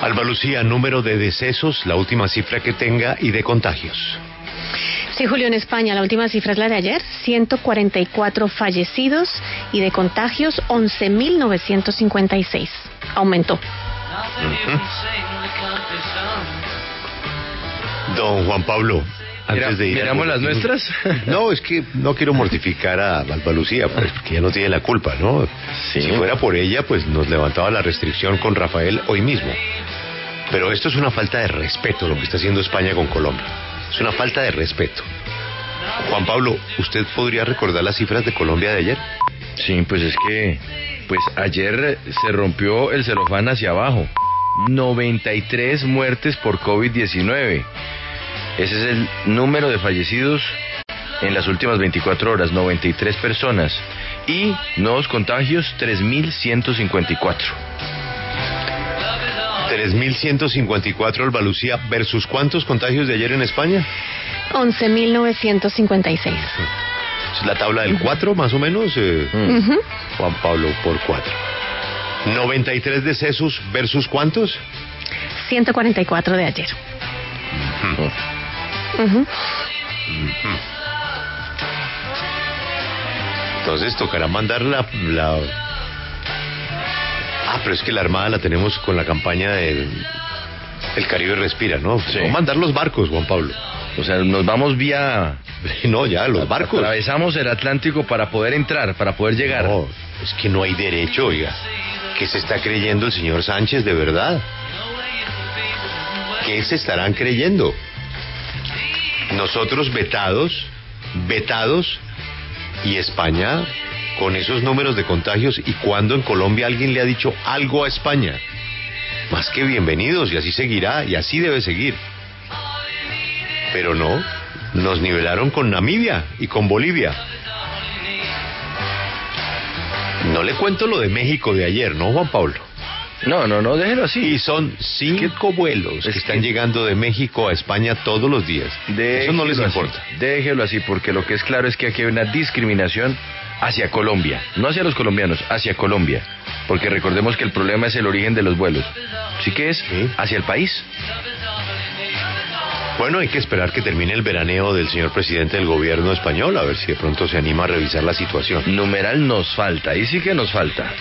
Alba Lucía, número de decesos, la última cifra que tenga y de contagios. Sí, Julio, en España la última cifra es la de ayer, 144 fallecidos y de contagios 11.956. Aumentó. Don Juan Pablo, antes de ir ¿Miramos las nuestras? No, es que no quiero mortificar a Alba Lucía, pues, porque ella no tiene la culpa, ¿no? Sí. Si fuera por ella, pues nos levantaba la restricción con Rafael hoy mismo. Pero esto es una falta de respeto lo que está haciendo España con Colombia. Es una falta de respeto. Juan Pablo, ¿usted podría recordar las cifras de Colombia de ayer? Sí, pues es que pues ayer se rompió el celofán hacia abajo. 93 muertes por COVID-19. Ese es el número de fallecidos en las últimas 24 horas, 93 personas. Y nuevos contagios, 3.154. 3.154 Alba Lucía versus cuántos contagios de ayer en España? 11.956. Es la tabla del 4 más o menos, eh. Juan Pablo por 4. 93 decesos versus cuántos? 144 de ayer. Entonces tocará mandar la, la- Ah, pero es que la Armada la tenemos con la campaña del el Caribe Respira, ¿no? Sí. No mandar los barcos, Juan Pablo. O sea, nos vamos vía... No, ya, los barcos. Atravesamos el Atlántico para poder entrar, para poder llegar. No, es que no hay derecho, oiga. ¿Qué se está creyendo el señor Sánchez de verdad? ¿Qué se estarán creyendo? Nosotros vetados, vetados, y España con esos números de contagios, y cuando en Colombia alguien le ha dicho algo a España, más que bienvenidos, y así seguirá, y así debe seguir. Pero no, nos nivelaron con Namibia y con Bolivia. No le cuento lo de México de ayer, ¿no, Juan Pablo? No, no, no, déjelo así. Y son cinco vuelos que es están que- llegando de México a España todos los días. Eso no les Déjelo así, importa. Déjelo así, porque lo que es claro es que aquí hay una discriminación hacia Colombia, no hacia los colombianos, hacia Colombia. Porque recordemos que el problema es el origen de los vuelos. Sí que es Sí. hacia el país. Bueno, hay que esperar que termine el veraneo del señor presidente del gobierno español, a ver si de pronto se anima a revisar la situación. Numeral nos falta, ahí sí que nos falta.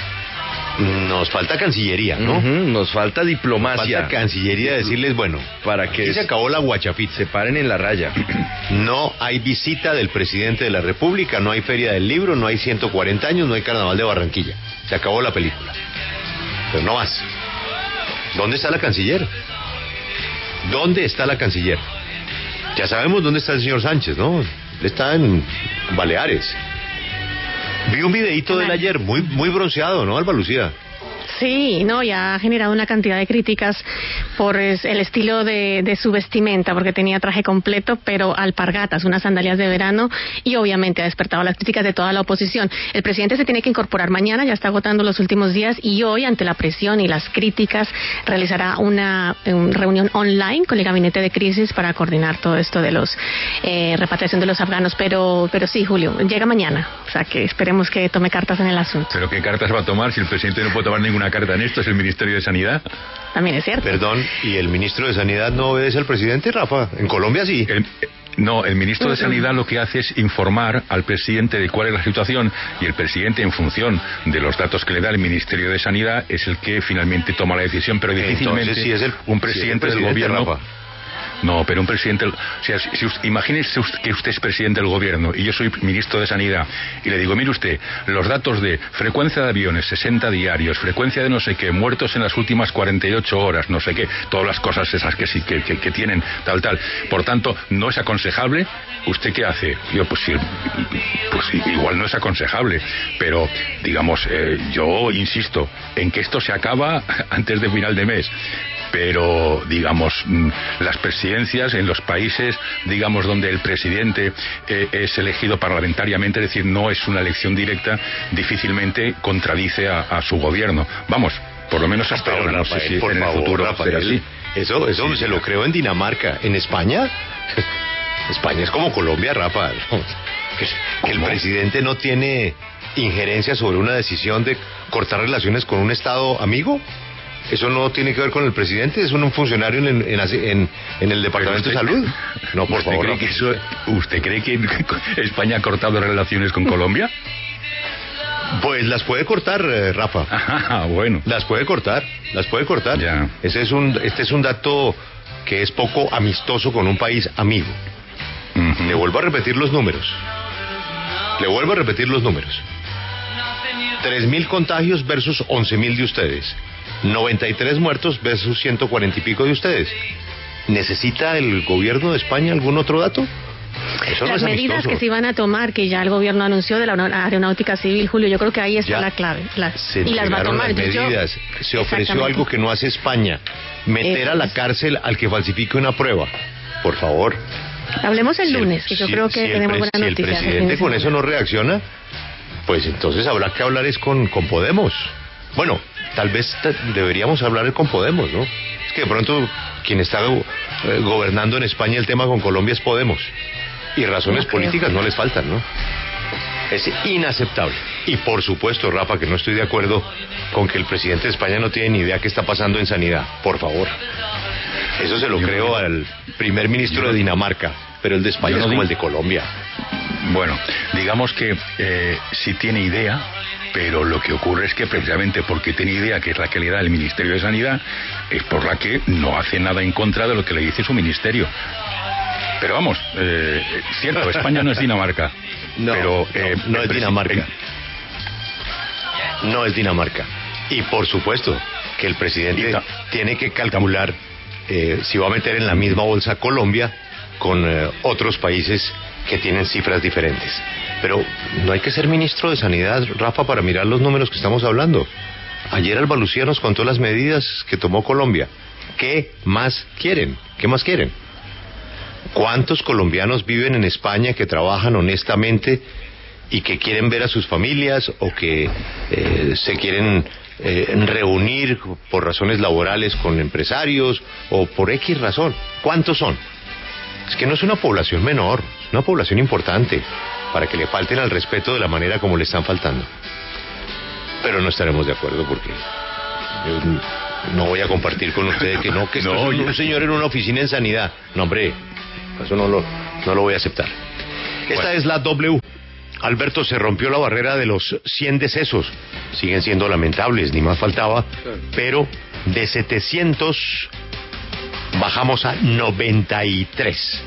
Nos falta Cancillería, ¿no? Nos falta Nos diplomacia falta Cancillería decirles, bueno, para que se acabó la guachafita. se paren en la raya. No hay visita del presidente de la República, no hay feria del libro, no hay 140 años, no hay carnaval de Barranquilla. Se acabó la película. Pero no más. ¿Dónde está la canciller? ¿Dónde está la canciller? Ya sabemos dónde está el señor Sánchez, ¿no? Él está en Baleares. Vi un videíto del ayer, muy, muy bronceado, ¿no, Alba Lucía? Sí, no, ya ha generado una cantidad de críticas por el estilo de, de su vestimenta, porque tenía traje completo, pero alpargatas, unas sandalias de verano, y obviamente ha despertado las críticas de toda la oposición. El presidente se tiene que incorporar mañana, ya está agotando los últimos días, y hoy, ante la presión y las críticas, realizará una, reunión online con el gabinete de crisis para coordinar todo esto de los eh, repatriación de los afganos. Pero, pero sí, Julio, llega mañana, o sea que esperemos que tome cartas en el asunto. ¿Pero qué cartas va a tomar si el presidente no puede tomar ninguna carta en esto? Es el Ministerio de Sanidad. También es cierto. Perdón, ¿y el ministro de Sanidad no obedece al presidente, Rafa? En Colombia sí. El- no, el ministro de Sanidad lo que hace es informar al presidente de cuál es la situación y el presidente, en función de los datos que le da el Ministerio de Sanidad, es el que finalmente toma la decisión. Pero difícilmente Entonces sí es el, un sí es el presidente, del presidente, gobierno. Rafa. No, pero un presidente, si, si imagínese que usted es presidente del gobierno y yo soy ministro de Sanidad y le digo, mire usted, los datos de frecuencia de aviones, 60 diarios, frecuencia de no sé qué, muertos en las últimas 48 horas, no sé qué, todas las cosas esas que que, tienen, tal, tal. Por tanto, no es aconsejable. ¿Usted qué hace? Yo, pues, sí, pues igual no es aconsejable, pero, digamos, eh, yo insisto en que esto se acaba antes de final de mes pero digamos mm, las presidencias en los países digamos donde el presidente eh, es elegido parlamentariamente es decir no es una elección directa difícilmente contradice a, a su gobierno vamos por lo menos hasta Pero, ahora no sé si por en el futuro Rafael, así Eso, eso Sí, se lo creo en Dinamarca. ¿En España? España es como Colombia, Rafa. Que, que el presidente no tiene injerencia sobre una decisión de cortar relaciones con un Estado amigo. Eso no tiene que ver con el presidente, es un funcionario en, en, en- en el Departamento de Salud. No, por ¿Usted favor. cree no. que eso, ¿Usted cree que España ha cortado relaciones con Colombia? Pues las puede cortar, eh, Rafa. Ah, bueno. Las puede cortar, las puede cortar. Ya. Ese es un, este es un dato que es poco amistoso con un país amigo. Le vuelvo a repetir los números. Le vuelvo a repetir los números. 3.000 contagios versus 11.000 de ustedes. 93 muertos versus 140 y pico de ustedes. ¿Necesita el gobierno de España algún otro dato? Eso Las medidas amistoso. que se iban a tomar, que ya el gobierno anunció de la aeronáutica civil, Julio, yo creo que ahí está Ya la clave. La- Se y las va a tomar. las Yo- medidas. Se ofreció algo que no hace España. Meter a la cárcel al que falsifique una prueba. Por favor. Hablemos el Si lunes, que yo si- creo que si el tenemos buenas Si el noticias. el fin presidente de con eso no reacciona, pues entonces habrá que hablar es con, con Podemos. Bueno, tal vez deberíamos hablar con Podemos, ¿no? Es que de pronto quien está eh, gobernando en España el tema con Colombia es Podemos. Y razones No políticas no les faltan, ¿no? Es inaceptable. Y por supuesto, Rafa, que no estoy de acuerdo con que el presidente de España no tiene ni idea qué está pasando en sanidad. Por favor. Eso se lo Yo creo no- al primer ministro de Dinamarca, pero el de España no es como digo- el de Colombia. Bueno, digamos que eh, sí tiene idea, pero lo que ocurre es que precisamente porque tiene idea, que es la que le da el Ministerio de Sanidad, es por la que no hace nada en contra de lo que le dice su ministerio. Pero vamos, eh, cierto, España no es Dinamarca. No, pero, eh, no, no es Dinamarca. No es Dinamarca. Y por supuesto que el presidente tiene que calcular eh, si va a meter en la misma bolsa Colombia con eh, otros países que tienen cifras diferentes. Pero no hay que ser ministro de Sanidad, Rafa, para mirar los números que estamos hablando. Ayer Alba Lucía nos contó las medidas que tomó Colombia. ¿Qué más quieren? ¿Qué más quieren? ¿Cuántos colombianos viven en España que trabajan honestamente y que quieren ver a sus familias o que eh, se quieren eh, reunir por razones laborales con empresarios o por X razón? ¿Cuántos son? Es que no es una población menor, es una población importante para que le falten al respeto de la manera como le están faltando. Pero no estaremos de acuerdo porque yo no voy a compartir con ustedes que no, que esto No, es un, señor en una oficina en sanidad. No, hombre, eso no lo, no lo voy a aceptar. Esta Bueno. es la W. Alberto se rompió la barrera de los 100 decesos. Siguen siendo lamentables, ni más faltaba. Pero de 700 bajamos a 93.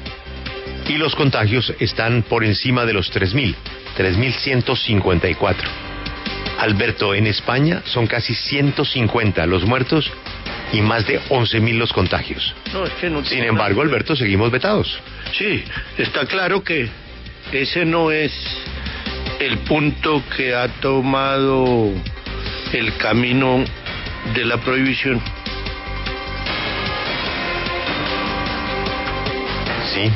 Y los contagios están por encima de los 3.000, 3.154. Alberto, en España son casi 150 los muertos y más de 11.000 los contagios. No, es que no Sin embargo. Alberto, seguimos vetados. Sí, está claro que ese no es el punto que ha tomado el camino de la prohibición. Sí.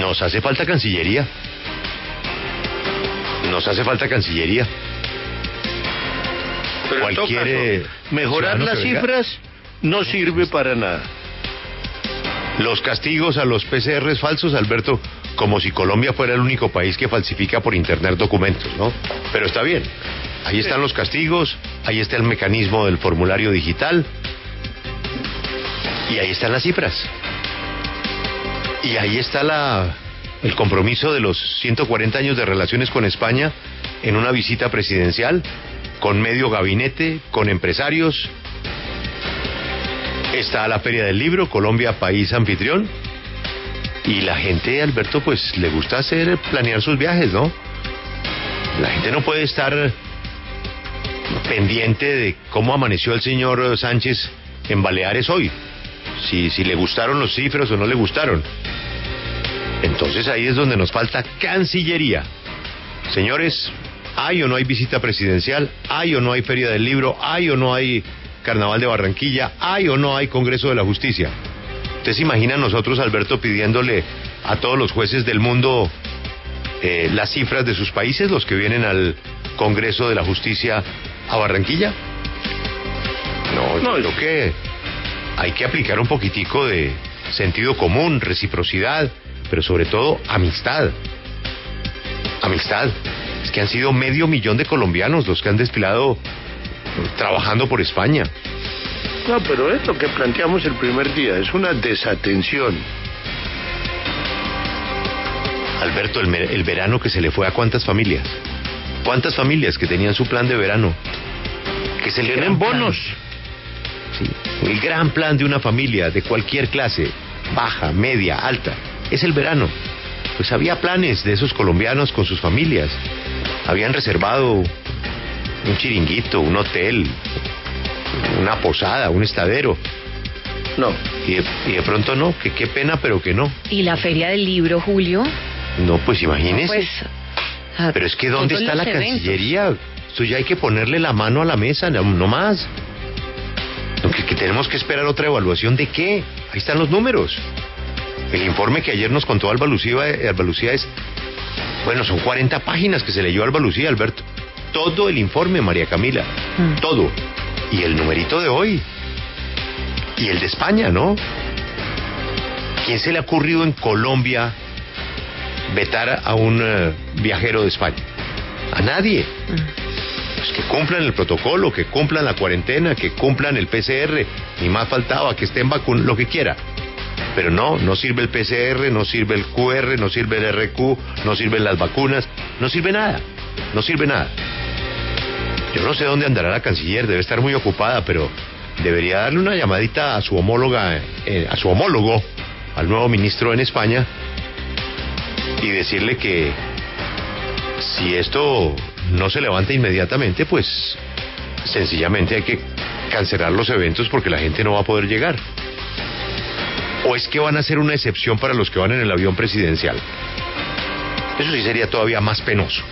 Nos hace falta Cancillería. Nos hace falta Cancillería. Pero en todo Cualquier, caso, mejorar las cifras no sirve para nada. Los castigos a los PCRs falsos, Alberto, como si Colombia fuera el único país que falsifica por internet documentos, ¿no? Pero está bien. Ahí están los castigos, ahí está el mecanismo del formulario digital y ahí están las cifras. Y ahí está la, el compromiso de los 140 años de relaciones con España en una visita presidencial, con medio gabinete, con empresarios. Está la Feria del Libro, Colombia, país anfitrión. Y la gente, Alberto, pues le gusta hacer, planear sus viajes, ¿no? La gente no puede estar pendiente de cómo amaneció el señor Sánchez en Baleares hoy. Si, si le gustaron los cifras o no le gustaron. Entonces ahí es donde nos falta Cancillería. Señores, ¿hay o no hay visita presidencial? ¿Hay o no hay Feria del Libro? ¿Hay o no hay Carnaval de Barranquilla? ¿Hay o no hay Congreso de la Justicia? ¿Usted se imagina nosotros, Alberto, pidiéndole a todos los jueces del mundo eh, las cifras de sus países, los que vienen al Congreso de la Justicia a Barranquilla? No, yo No, creo es- que hay que aplicar un poquitico de sentido común, reciprocidad, pero sobre todo amistad. Amistad. Es que han sido medio millón de colombianos los que han desfilado trabajando por España. No, pero es lo que planteamos el primer día, es una desatención. Alberto, el, el verano que se le fue a cuántas familias. ¿Cuántas familias que tenían su plan de verano? Que se le den bonos. Sí, el gran plan de una familia de cualquier clase, baja, media, alta, es el verano. Pues había planes de esos colombianos con sus familias. Habían reservado un chiringuito, un hotel, una posada, un estadero. No. Y de, y de pronto no, que qué pena, pero que no. ¿Y la feria del libro, Julio? No, pues imagínese. Pues, pero es que ¿dónde está la eventos. Cancillería? Esto ya hay que ponerle la mano a la mesa, no más. Que, tenemos que esperar otra evaluación de qué. Ahí están los números. El informe que ayer nos contó Alba Lucía, Alba Lucía es, bueno, son 40 páginas que se leyó Alba Lucía, Alberto. Todo el informe, María Camila. Mm. Todo. Y el numerito de hoy. Y el de España, ¿no? ¿Quién se le ha ocurrido en Colombia vetar a un eh, viajero de España? A nadie. Que cumplan el protocolo, que cumplan la cuarentena, que cumplan el PCR, ni más faltaba, que estén vacunados, lo que quiera. Pero no, no sirve el PCR, no sirve el QR, no sirve el RQ, no sirven las vacunas, no sirve nada, no sirve nada. Yo no sé dónde andará la canciller, debe estar muy ocupada, pero debería darle una llamadita a su homóloga, eh, a su homólogo, al nuevo ministro en España, y decirle que si esto no se levanta inmediatamente, pues sencillamente hay que cancelar los eventos porque la gente no va a poder llegar. ¿O es que van a ser una excepción para los que van en el avión presidencial? Eso sí sería todavía más penoso.